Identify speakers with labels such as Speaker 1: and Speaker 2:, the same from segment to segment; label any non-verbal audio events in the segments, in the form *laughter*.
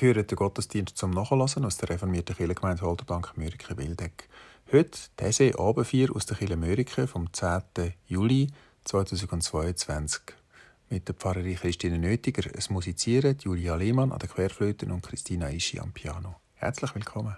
Speaker 1: Sie hören den Gottesdienst zum Nachlassen aus der reformierten Kirchengemeinde Holderbank Mürike Wildeck. Heute These Abendvier aus der Kirche Mürike vom 10. Juli 2022 mit der Pfarrerin Christine Nötiger. Es musizieren Julia Lehmann an der Querflöte und Christina Ischi am Piano. Herzlich willkommen.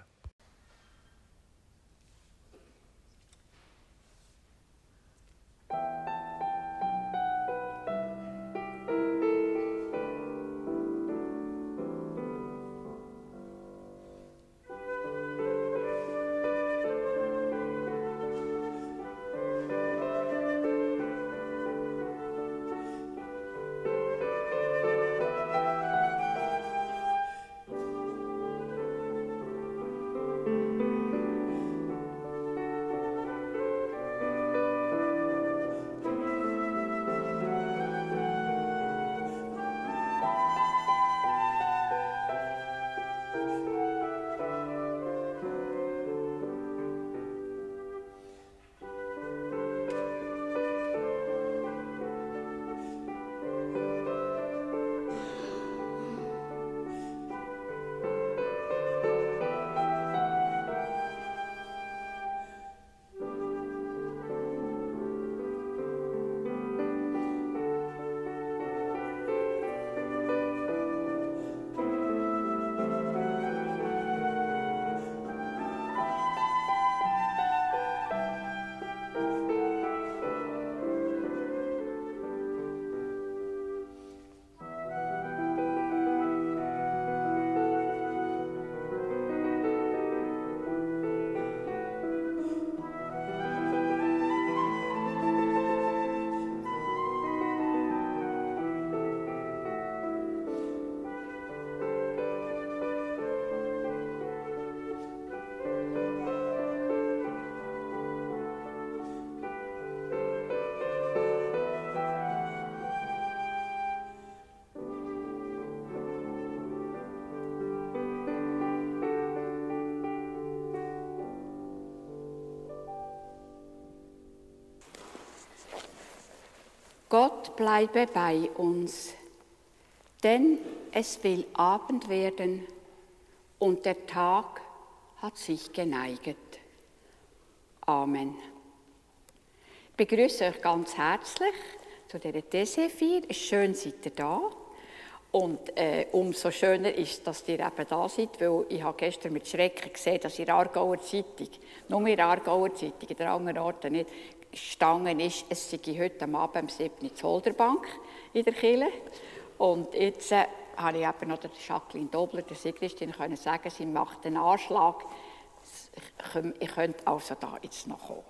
Speaker 2: Gott bleibe bei uns, denn es will Abend werden und der Tag hat sich geneiget. Amen. Ich begrüße euch ganz herzlich zu dieser DC4. Es ist schön, seid ihr da. Und äh, umso schöner ist, dass ihr eben da seid, weil ich habe gestern mit Schrecken gesehen, dass in der Aargauer Zeitung, nur in der Aargauer Zeitung, in den anderen Orten nicht, gestanden ist, es sei heute Abend um 7 Uhr Zolderbank in der Kille. Und jetzt äh, habe ich eben noch der Jacqueline Dobler, der Sigristin, können sagen, sie macht einen Anschlag. Ich könnte also da jetzt noch kommen.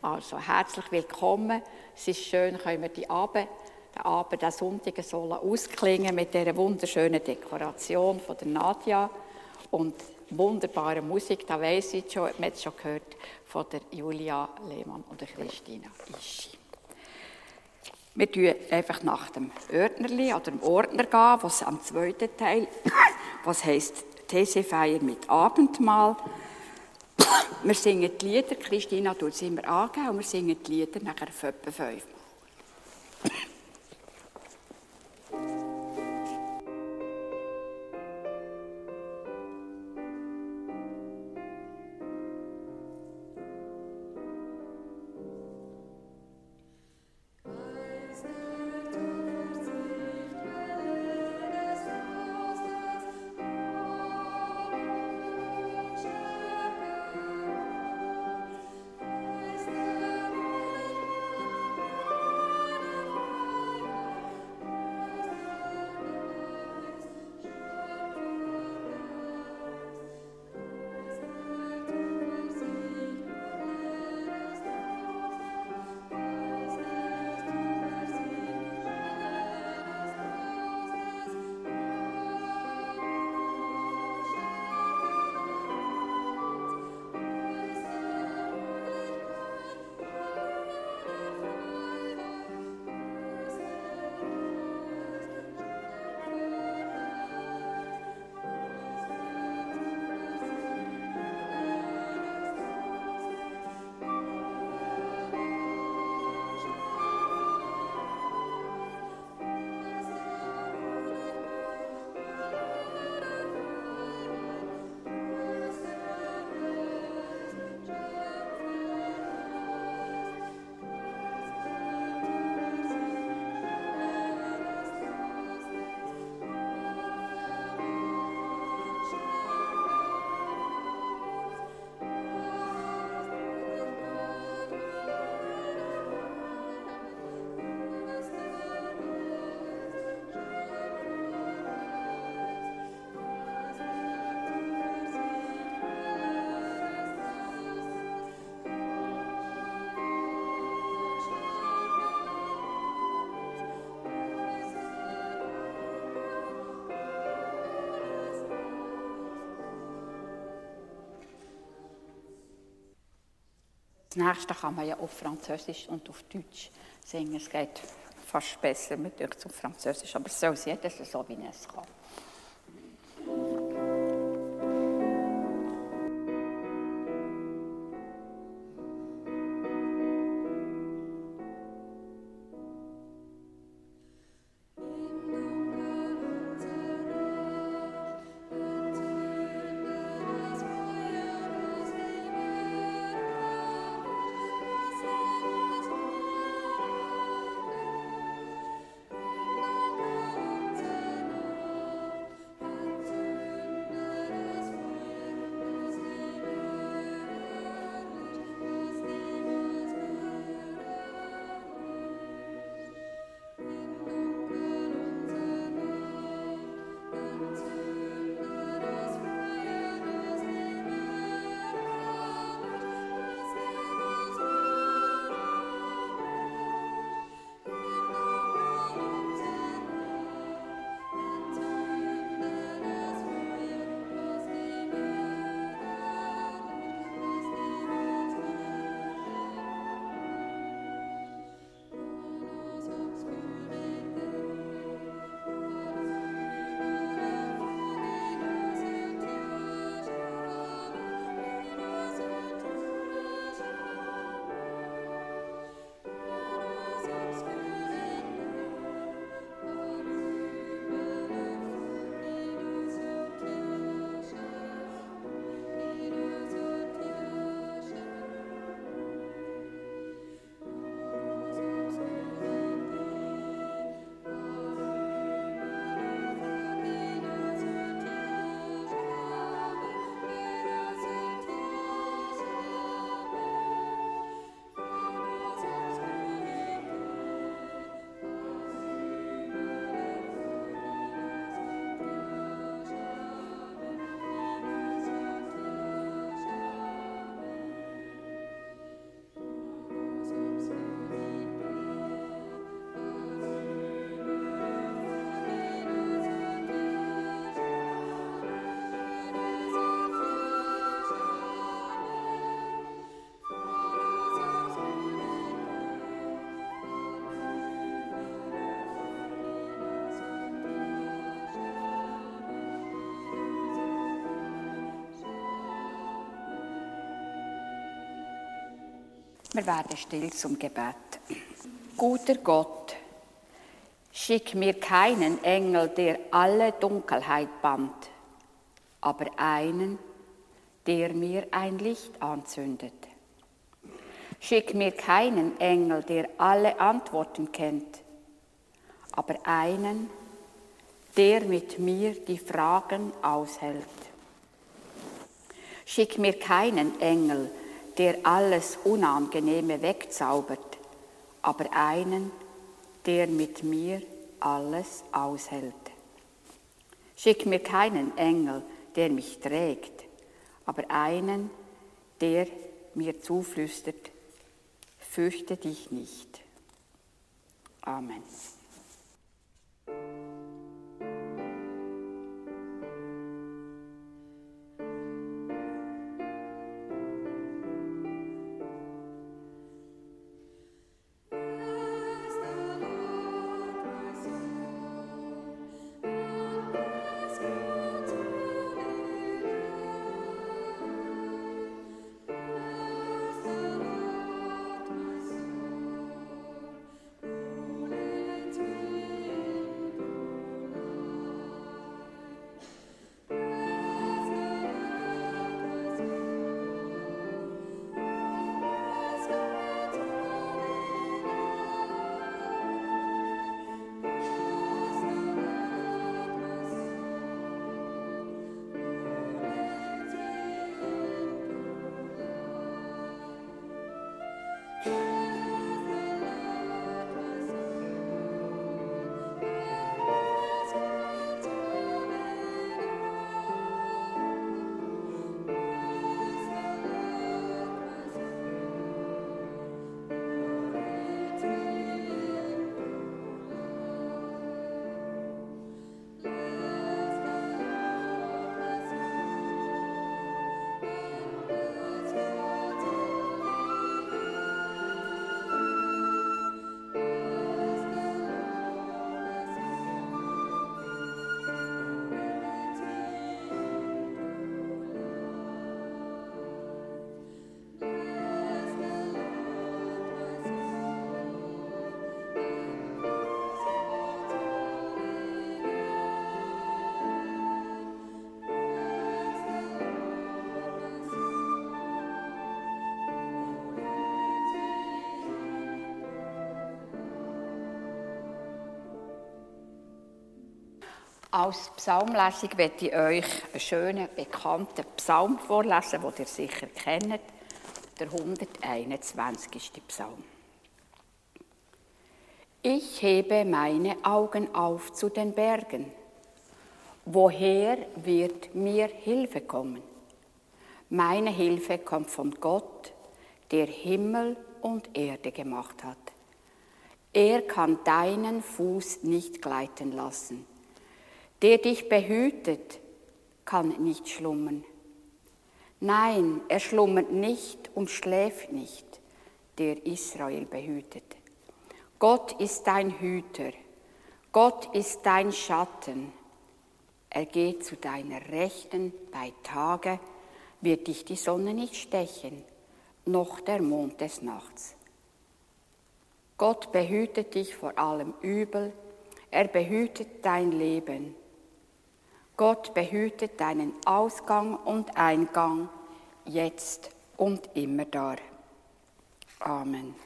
Speaker 2: Also herzlich willkommen. Es ist schön, können wir die Abend, den Abend, Sonntag so ausklingen mit dieser wunderschönen Dekoration von der Nadja und wunderbare Musik. Da weiß ich schon, man hat es schon gehört von der Julia Lehmann und der Christina Ischi. Wir tun einfach nach dem Ordnerli oder dem Ordner gehen, was am zweiten Teil, *coughs* was heisst TC-Feier mit Abendmahl. *coughs* Wir singen die Lieder, Christina tut es immer angeben, und wir singen die Lieder nachher etwa fünfmal. Nächste kann man ja auf Französisch und auf Deutsch singen. Es geht fast besser mit euch zum Französisch, aber es soll jeder so, wie es kann. Wir werden still zum Gebet. Guter Gott, schick mir keinen Engel, der alle Dunkelheit bannt, aber einen, der mir ein Licht anzündet. Schick mir keinen Engel, der alle Antworten kennt, aber einen, der mit mir die Fragen aushält. Schick mir keinen Engel, der alles Unangenehme wegzaubert, aber einen, der mit mir alles aushält. Schick mir keinen Engel, der mich trägt, aber einen, der mir zuflüstert, fürchte dich nicht. Amen. Als Psalmlesung werde ich euch einen schönen, bekannten Psalm vorlesen, den ihr sicher kennt, der 121. Psalm. Ich hebe meine Augen auf zu den Bergen. Woher wird mir Hilfe kommen? Meine Hilfe kommt von Gott, der Himmel und Erde gemacht hat. Er kann deinen Fuß nicht gleiten lassen. Der dich behütet, kann nicht schlummern. Nein, er schlummert nicht und schläft nicht, der Israel behütet. Gott ist dein Hüter, Gott ist dein Schatten. Er geht zu deiner Rechten bei Tage, wird dich die Sonne nicht stechen, noch der Mond des Nachts. Gott behütet dich vor allem Übel, er behütet dein Leben. Gott behütet deinen Ausgang und Eingang, jetzt und immer da. Amen.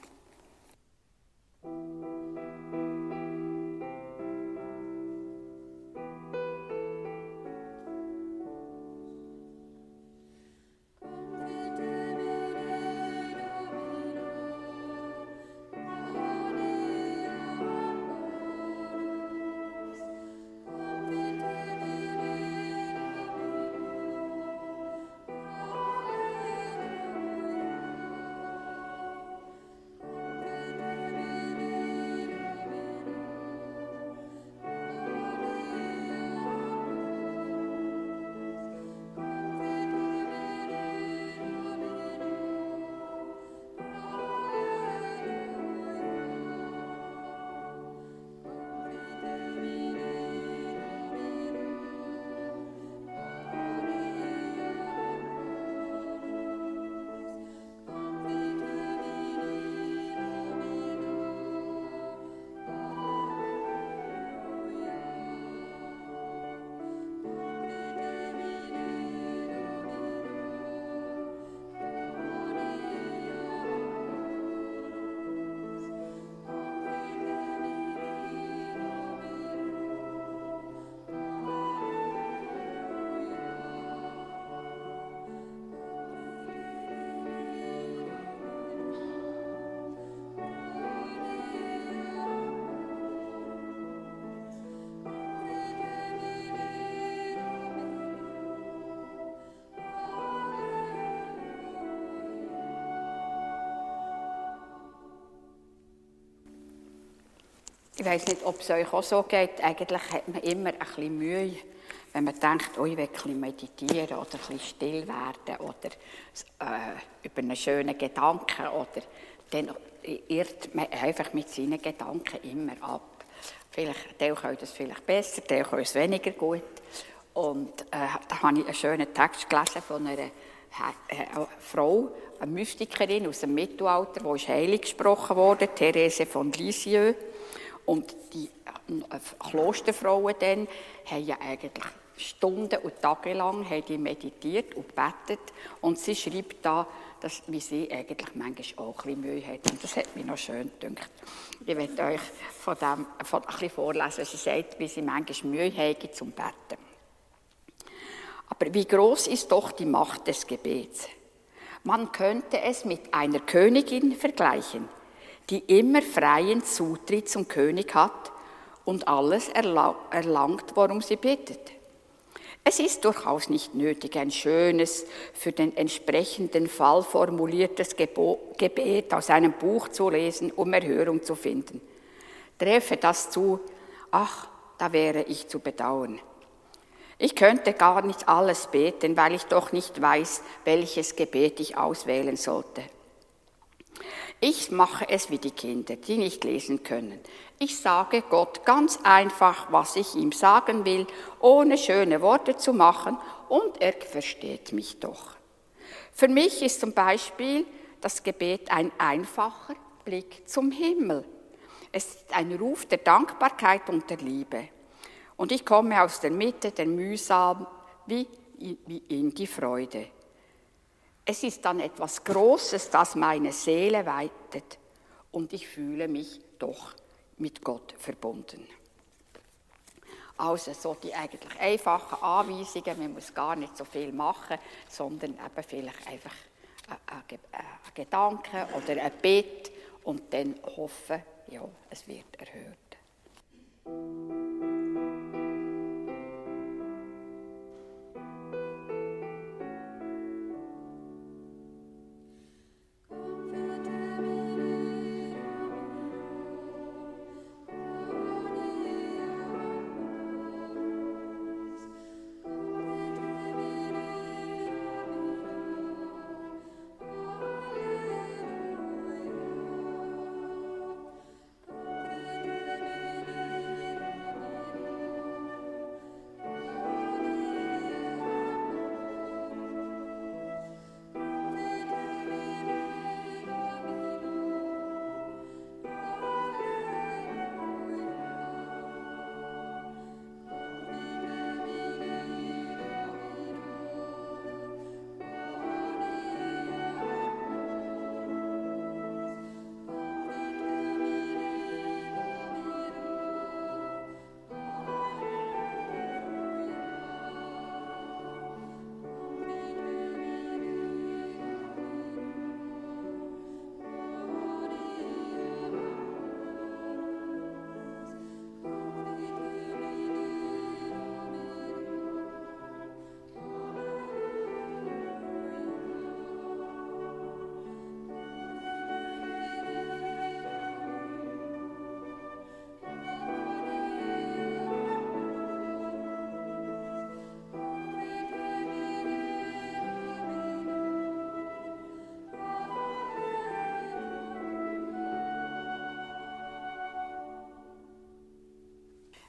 Speaker 2: Ich weiß nicht, ob es euch auch so geht. Eigentlich hat man immer ein bisschen Mühe, wenn man denkt, oh, ich will ein meditieren oder ein bisschen still werden oder äh, über einen schönen Gedanken oder dann irrt man einfach mit seinen Gedanken immer ab. Vielleicht, der kann das vielleicht besser, der kann es weniger gut. Und äh, da habe ich einen schönen Text gelesen von einer eine Frau, eine Mystikerin aus dem Mittelalter, die heilig gesprochen wurde, Therese von Lisieux. Und die äh, Klosterfrauen dann haben ja eigentlich Stunden und Tage lang meditiert und betet. Und sie schreibt da, dass, wie sie eigentlich manchmal auch ein Mühe hat. Und das hat mich noch schön gedacht. Ich werde euch von dem von, ein bisschen vorlesen. Sie sagt, wie sie manchmal Mühe hat zum Betten. Aber wie groß ist doch die Macht des Gebets? Man könnte es mit einer Königin vergleichen – die immer freien Zutritt zum König hat und alles erlangt, worum sie bittet. Es ist durchaus nicht nötig, ein schönes, für den entsprechenden Fall formuliertes Gebet aus einem Buch zu lesen, um Erhörung zu finden. Treffe das zu, ach, da wäre ich zu bedauern. Ich könnte gar nicht alles beten, weil ich doch nicht weiß, welches Gebet ich auswählen sollte. Ich mache es wie die Kinder, die nicht lesen können. Ich sage Gott ganz einfach, was ich ihm sagen will, ohne schöne Worte zu machen, und er versteht mich doch. Für mich ist zum Beispiel das Gebet ein einfacher Blick zum Himmel. Es ist ein Ruf der Dankbarkeit und der Liebe. Und ich komme aus der Mitte der Mühsal wie in die Freude. Es ist dann etwas Großes, das meine Seele weitet und ich fühle mich doch mit Gott verbunden. Also so die eigentlich einfachen Anweisungen, man muss gar nicht so viel machen, sondern eben vielleicht einfach ein, Gedanke oder ein Bett und dann hoffen, ja, es wird erhört.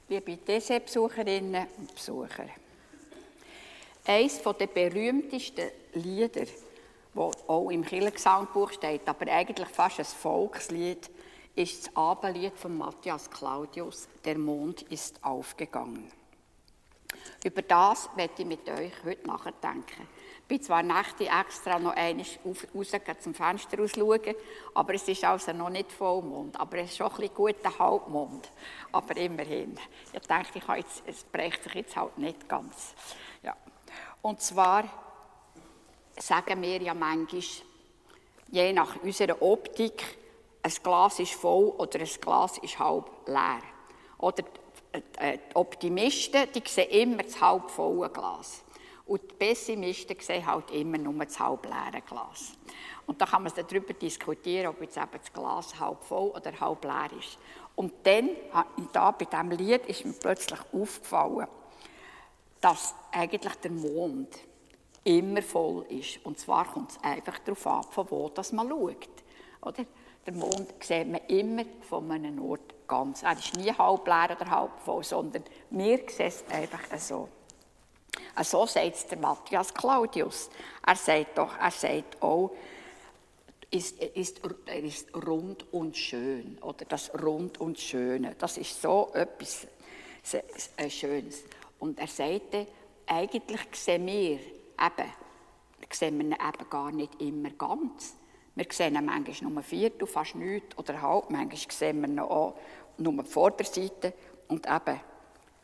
Speaker 2: Liebe DC-Besucherinnen und Besucher. Eines der berühmtesten Lieder, das auch im Kirchengesangbuch steht, aber eigentlich fast ein Volkslied, ist das Abendlied von Matthias Claudius, Der Mond ist aufgegangen. Über das werde ich mit euch heute nachdenken. Bin zwar Nächte extra noch einmal raus zum Fenster rausschauen, aber es ist also noch nicht Vollmond, aber es ist schon ein guter Halbmond, aber immerhin. Ich denke, ich jetzt, es brecht sich jetzt halt nicht ganz. Ja. Und zwar sagen wir ja manchmal, je nach unserer Optik, ein Glas ist voll oder ein Glas ist halb leer. Oder die Optimisten, die sehen immer das halb volle Glas. Und die Pessimisten sehen halt immer nur das halb leere Glas. Und da kann man darüber diskutieren, ob jetzt eben das Glas halb voll oder halb leer ist. Und dann, da bei diesem Lied, ist mir plötzlich aufgefallen, dass eigentlich der Mond immer voll ist. Und zwar kommt es einfach darauf ab, von wo das man schaut. Oder? Der Mond sieht man immer von einem Ort ganz. Er ist nie halb leer oder halb voll, sondern wir sehen es einfach so. So sagt der Matthias Claudius. Er sagt doch, er sagt auch, ist, ist, er ist rund und schön. Oder das Rund und Schöne. Das ist so etwas Schönes. Und er sagte, eigentlich sehen wir eben, sehen wir eben gar nicht immer ganz. Wir sehen ihn manchmal nur ein Viertel, fast nichts oder halb. Manchmal sehen wir ihn auch nur die Vorderseite. Und eben,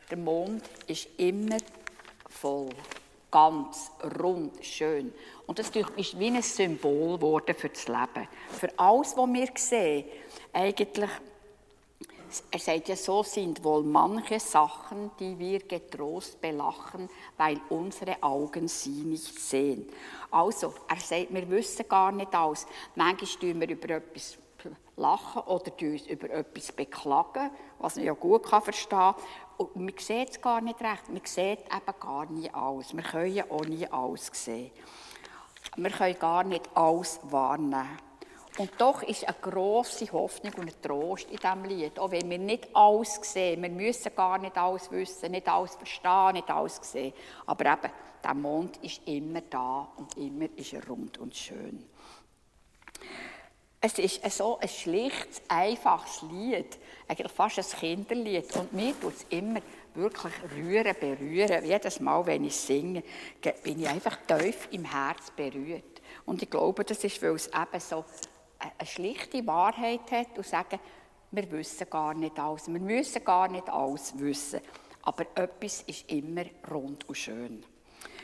Speaker 2: der Mond ist immer voll, ganz, rund, schön. Und das ist wie ein Symbol geworden für das Leben. Für alles, was wir sehen, eigentlich, er sagt ja, so sind wohl manche Sachen, die wir getrost belachen, weil unsere Augen sie nicht sehen. Also, er sagt, wir wissen gar nicht alles. Manchmal tun wir über etwas lachen oder uns über etwas beklagen, was man ja gut verstehen kann. Und man sieht es gar nicht recht. Man sieht eben gar nie alles. Wir können ja auch nie alles sehen. Wir können gar nicht alles wahrnehmen. Und doch ist eine grosse Hoffnung und ein Trost in diesem Lied. Auch wenn wir nicht alles sehen, wir müssen gar nicht alles wissen, nicht alles verstehen, nicht alles sehen. Aber eben, der Mond ist immer da und immer ist er rund und schön. Es ist so ein schlichtes, einfaches Lied, eigentlich fast ein Kinderlied. Und mir tut es immer wirklich rühren, berühren. Jedes Mal, wenn ich singe, bin ich einfach tief im Herz berührt. Und ich glaube, das ist, weil es eben so eine schlichte Wahrheit hat und sagen, wir wissen gar nicht alles, wir müssen gar nicht alles wissen. aber etwas ist immer rund und schön.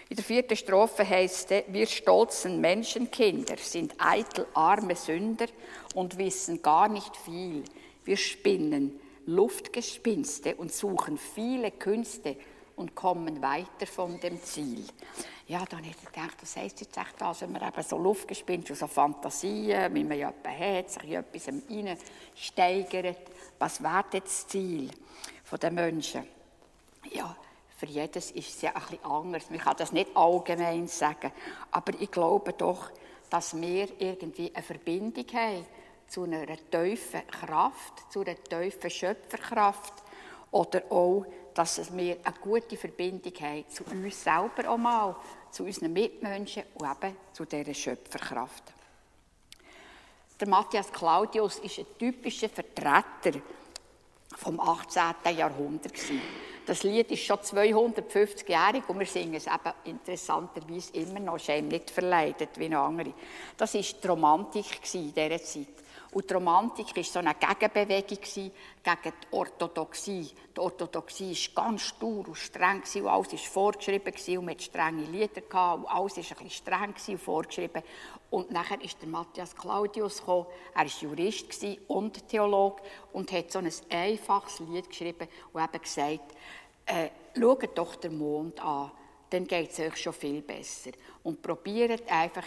Speaker 2: In der vierten Strophe heißt es, wir stolzen Menschenkinder sind eitel arme Sünder und wissen gar nicht viel. Wir spinnen Luftgespinste und suchen viele Künste und kommen weiter von dem Ziel. Ja, dann habe ich gedacht, das heisst jetzt echt das, wenn man eben so Luftgespinste und so Fantasien, wie man ja hat, sich in etwas hineinsteigert, was wäre das Ziel der Menschen? Ja, für jedes ist es ja ein anders. Man kann das nicht allgemein sagen. Aber ich glaube doch, dass wir irgendwie eine Verbindung haben zu einer tiefen Kraft, zu einer tiefen Schöpferkraft. Oder auch, dass wir eine gute Verbindung haben zu uns selber auch mal, zu unseren Mitmenschen und eben zu dieser Schöpferkraft. Der Matthias Claudius ist ein typischer Vertreter vom 18. Jahrhundert. Das Lied ist schon 250-jährig und wir singen es eben interessanterweise immer noch, ist nicht verleidet wie andere. Das war die Romantik in dieser Zeit. Und die Romantik war so eine Gegenbewegung gegen die Orthodoxie. Die Orthodoxie war ganz stur und streng und alles war vorgeschrieben und man hatte strenge Lieder und alles war ein bisschen streng und vorgeschrieben. Und nachher ist der Matthias Claudius gekommen. Er war Jurist und Theologe und hat so ein einfaches Lied geschrieben und eben gesagt, äh, schaut doch den Mond an, dann geht es euch schon viel besser. Und probiert einfach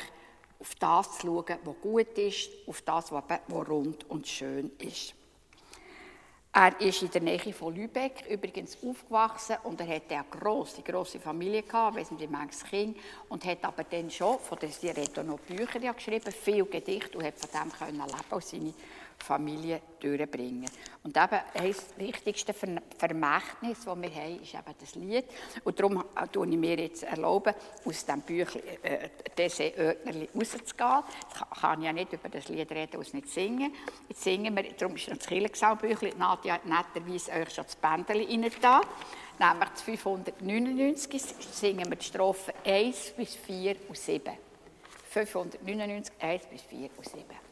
Speaker 2: auf das zu schauen, was gut ist, auf das, was rund und schön ist. Er ist in der Nähe von Lübeck übrigens aufgewachsen und er hatte eine grosse, grosse Familie gehabt, weiss nicht, manches Kind, und hat aber dann schon, von der, hat noch Bücher geschrieben, viel Gedichte und hat von dem können leben und Familie durchbringen. Und eben das wichtigste Vermächtnis, das wir haben, ist eben das Lied. Und darum erlaube ich mir jetzt, erlauben, aus diesem Büchlein, äh, diese Ötnerli rauszugehen. Ich kann ja nicht über das Lied reden und es nicht singen. Jetzt singen wir, darum ist noch das Kirchengesang-Büchlein, Nadja hat netterweise euch schon das Bändchen rein da. Nämlich das 599 singen wir die Strophen 1 bis 4 und 7. 599, 1 bis 4 und 7.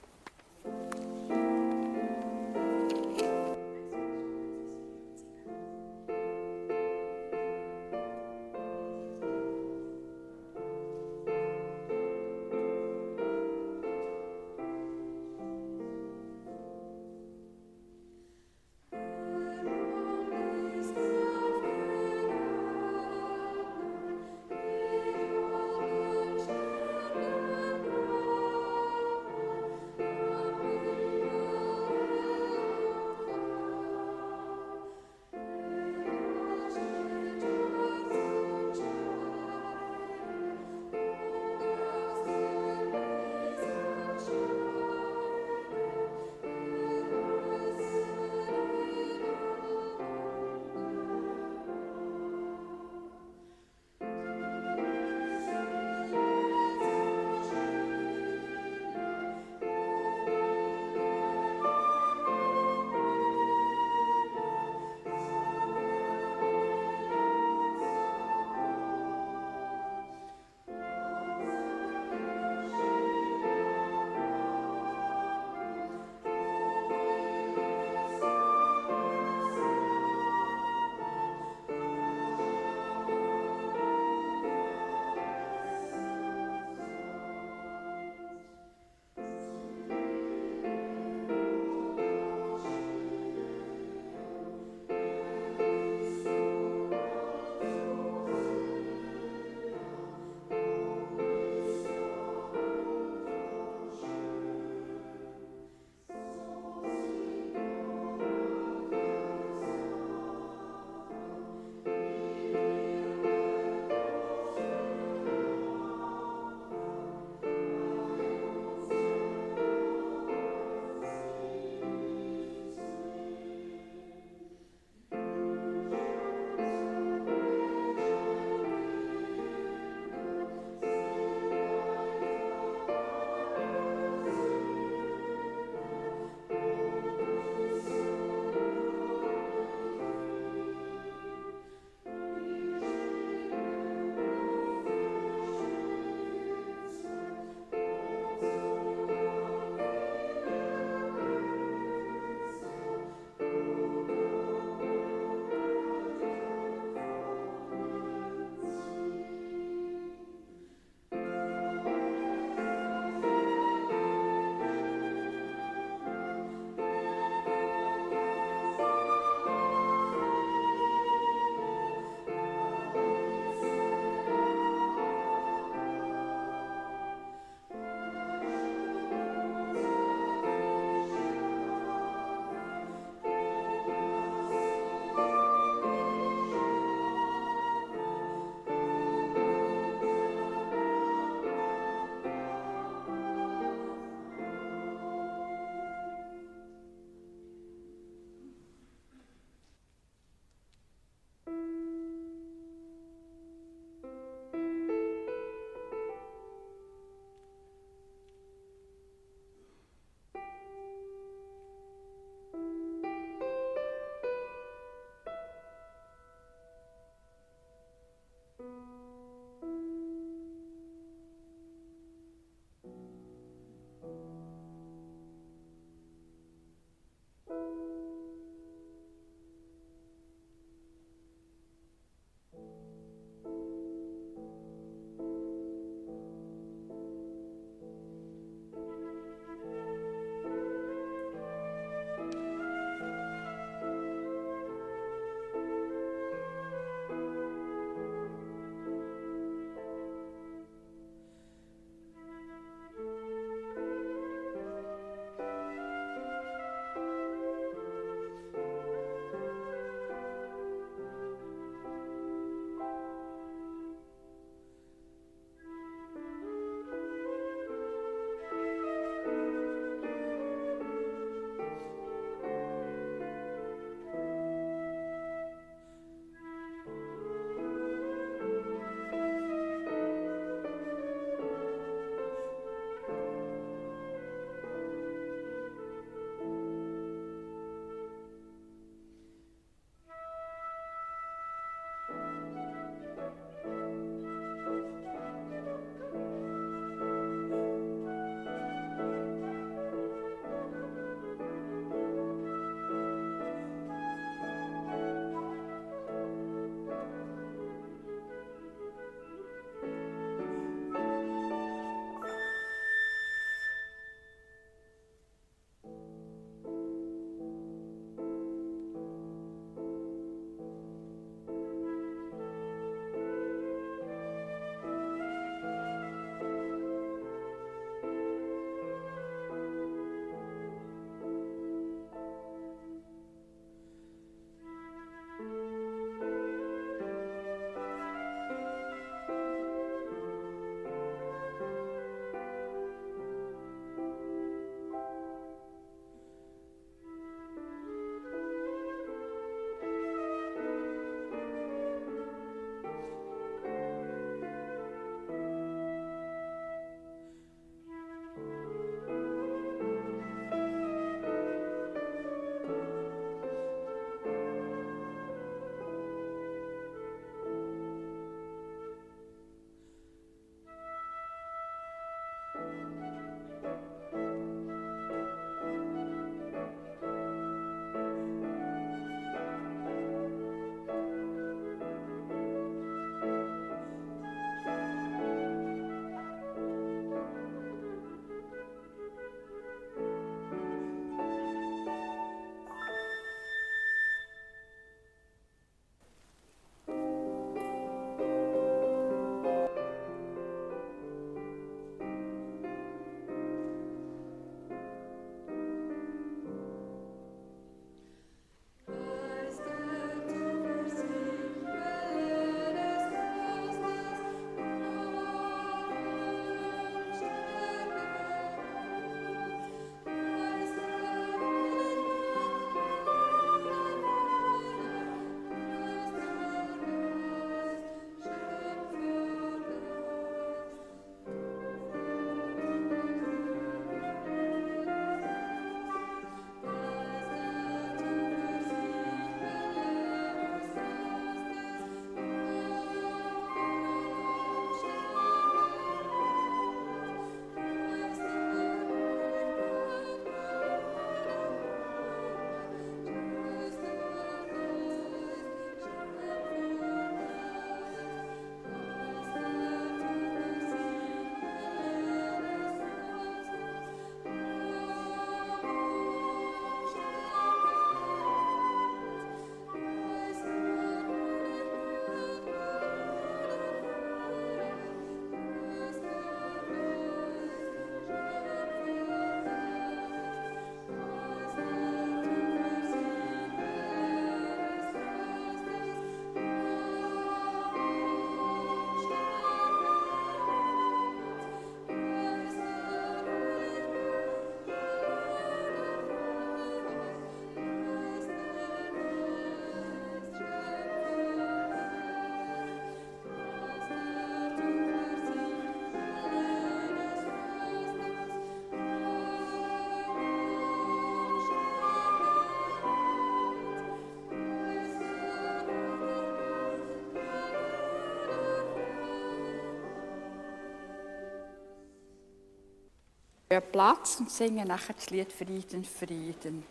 Speaker 2: Platz und singen nachher das Lied Frieden, Frieden.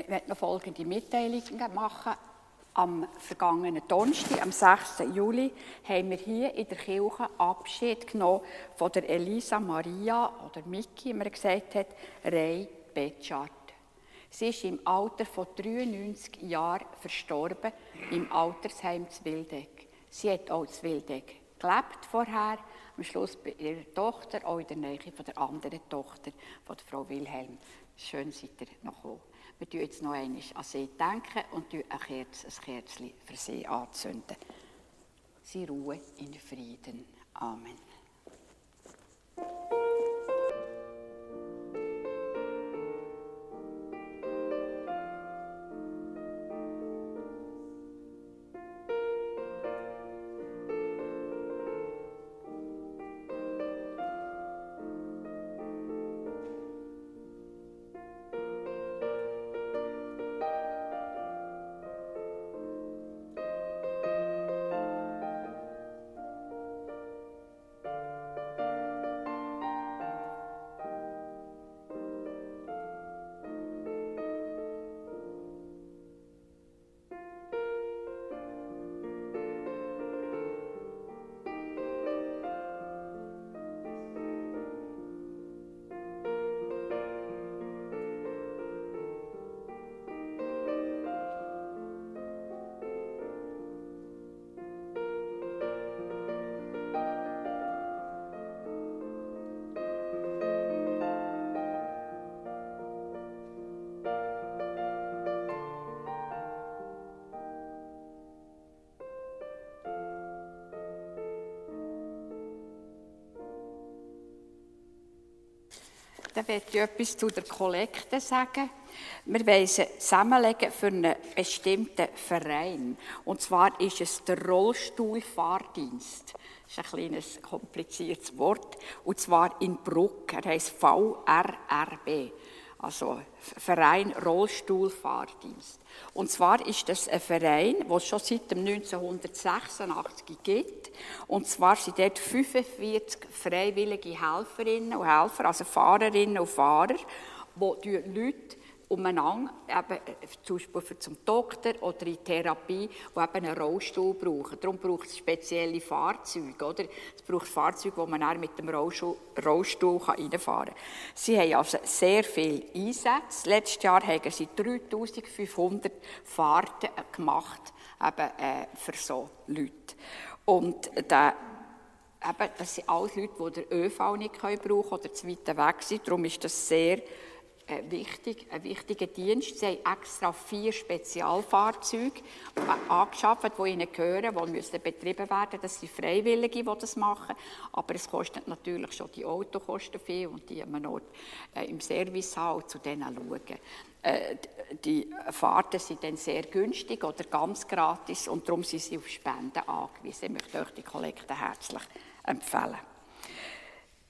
Speaker 2: Ich möchte noch folgende Mitteilungen machen. Am vergangenen Donnerstag, am 6. Juli, haben wir hier in der Kirche Abschied genommen von der Elisa Maria, oder Miki, wie man gesagt hat, Rey Betschart. Sie ist im Alter von 93 Jahren verstorben, im Altersheim zu Wildeck. Sie hat auch zu Wildeck gelebt vorher, am Schluss bei ihrer Tochter, auch in der Nähe von der anderen Tochter, von der Frau Wilhelm. Schön seid ihr noch gekommen. Wir denken jetzt noch einmal an sie denken und ein Kerzchen für sie anzünden. Sie ruhen in Frieden. Amen. Dann werde ich etwas zu der Kollekte sagen. Wir wollen sie zusammenlegen für einen bestimmten Verein. Und zwar ist es der Rollstuhlfahrdienst. Das ist ein kleines kompliziertes Wort. Und zwar in Bruck. Er heißt VRRB also Verein Rollstuhlfahrdienst. Und zwar ist das ein Verein, den es schon seit 1986 gibt. Und zwar sind dort 45 freiwillige Helferinnen und Helfer, also Fahrerinnen und Fahrer, die Leute umeinander, eben äh, zum Beispiel zum Doktor oder in Therapie, die eben einen Rollstuhl brauchen. Darum braucht es spezielle Fahrzeuge, oder? Es braucht Fahrzeuge, wo man dann mit dem Rollstuhl, reinfahren kann. Sie haben also sehr viele Einsätze. Letztes Jahr haben sie 3500 Fahrten gemacht, eben, äh, für so Leute. Und der Eben, das sind alles Leute, die den ÖV nicht brauchen können oder zu weit weg sind. Darum ist das sehr ein, wichtig, ein wichtiger Dienst. Sie haben extra vier Spezialfahrzeuge angeschafft, die ihnen gehören, die müssen betrieben werden. Das sind Freiwillige, die das machen. Aber es kostet natürlich schon die Autokosten viel und die man Ort äh, im Service haben und zu denen schauen. Äh, die Fahrten sind dann sehr günstig oder ganz gratis und darum sind sie auf Spenden angewiesen. Ich möchte euch die Kollekte herzlich empfehlen.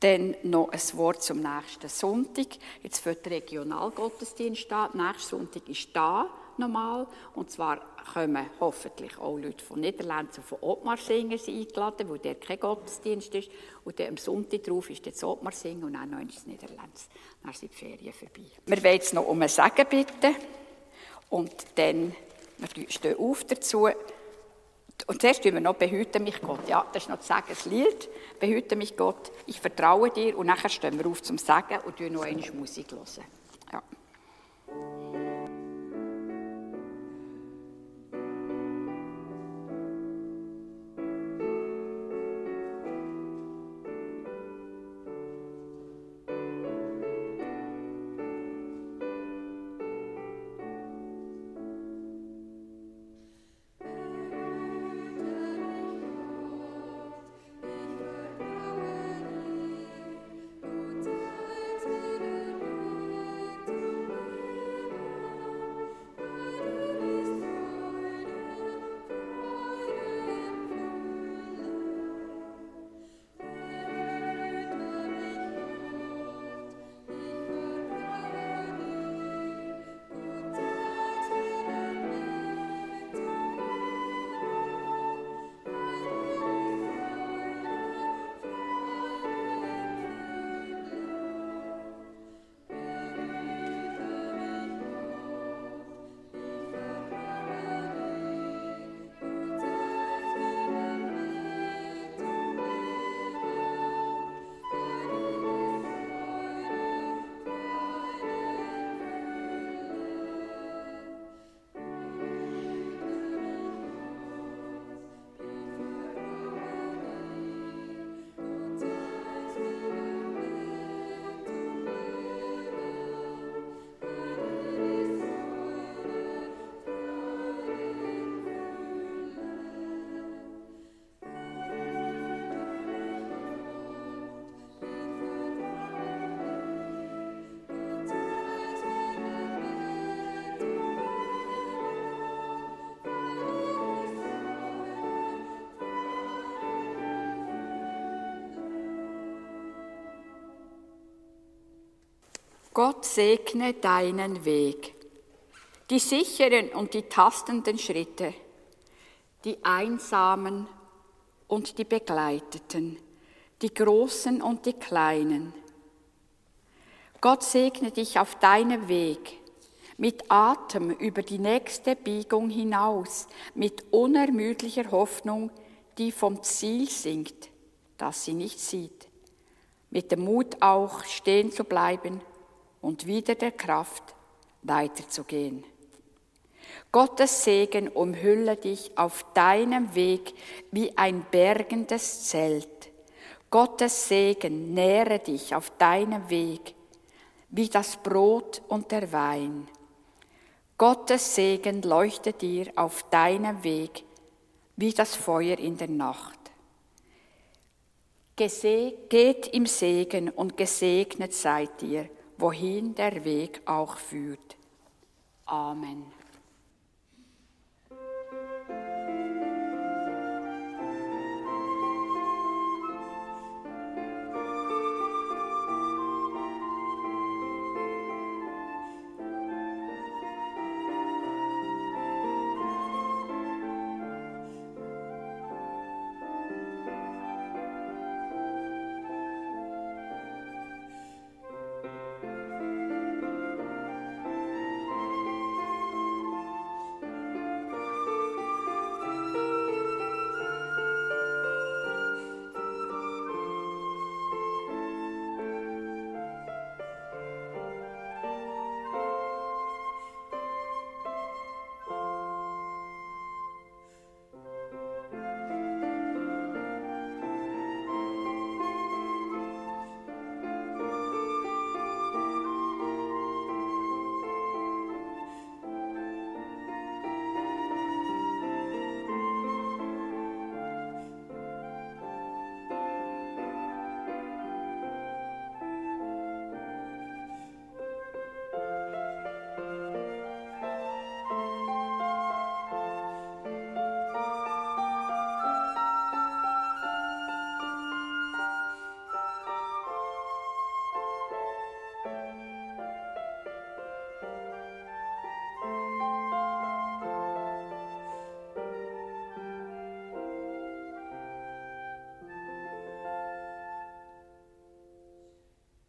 Speaker 2: Dann noch ein Wort zum nächsten Sonntag. Jetzt wird der Regionalgottesdienst da. Nächsten Sonntag ist da normal. Und zwar kommen hoffentlich auch Leute von Niederlanden und von Ottmarsingen eingeladen, wo der kein Gottesdienst ist. Und dann am Sonntag drauf ist jetzt Ottmarsingen und dann noch ins Niederlands. Dann sind die Ferien vorbei. Wir wollen jetzt noch um ein Segen bitten. Und dann, wir stehen auf dazu. Und zuerst tun wir noch behüte mich Gott. Ja, das ist noch zu sagen, das Lied. Behüte mich Gott, ich vertraue dir. Und nachher stehen wir auf zum Sagen und hören noch eine Musik. Hören. Ja. Gott segne deinen Weg, die sicheren und die tastenden Schritte, die einsamen und die begleiteten, die großen und die kleinen. Gott segne dich auf deinem Weg mit Atem über die nächste Biegung hinaus, mit unermüdlicher Hoffnung, die vom Ziel singt, das sie nicht sieht, mit dem Mut auch stehen zu bleiben und wieder der Kraft, weiterzugehen. Gottes Segen umhülle dich auf deinem Weg wie ein bergendes Zelt. Gottes Segen nähre dich auf deinem Weg wie das Brot und der Wein. Gottes Segen leuchte dir auf deinem Weg wie das Feuer in der Nacht. Geht im Segen und gesegnet seid ihr wohin der Weg auch führt. Amen.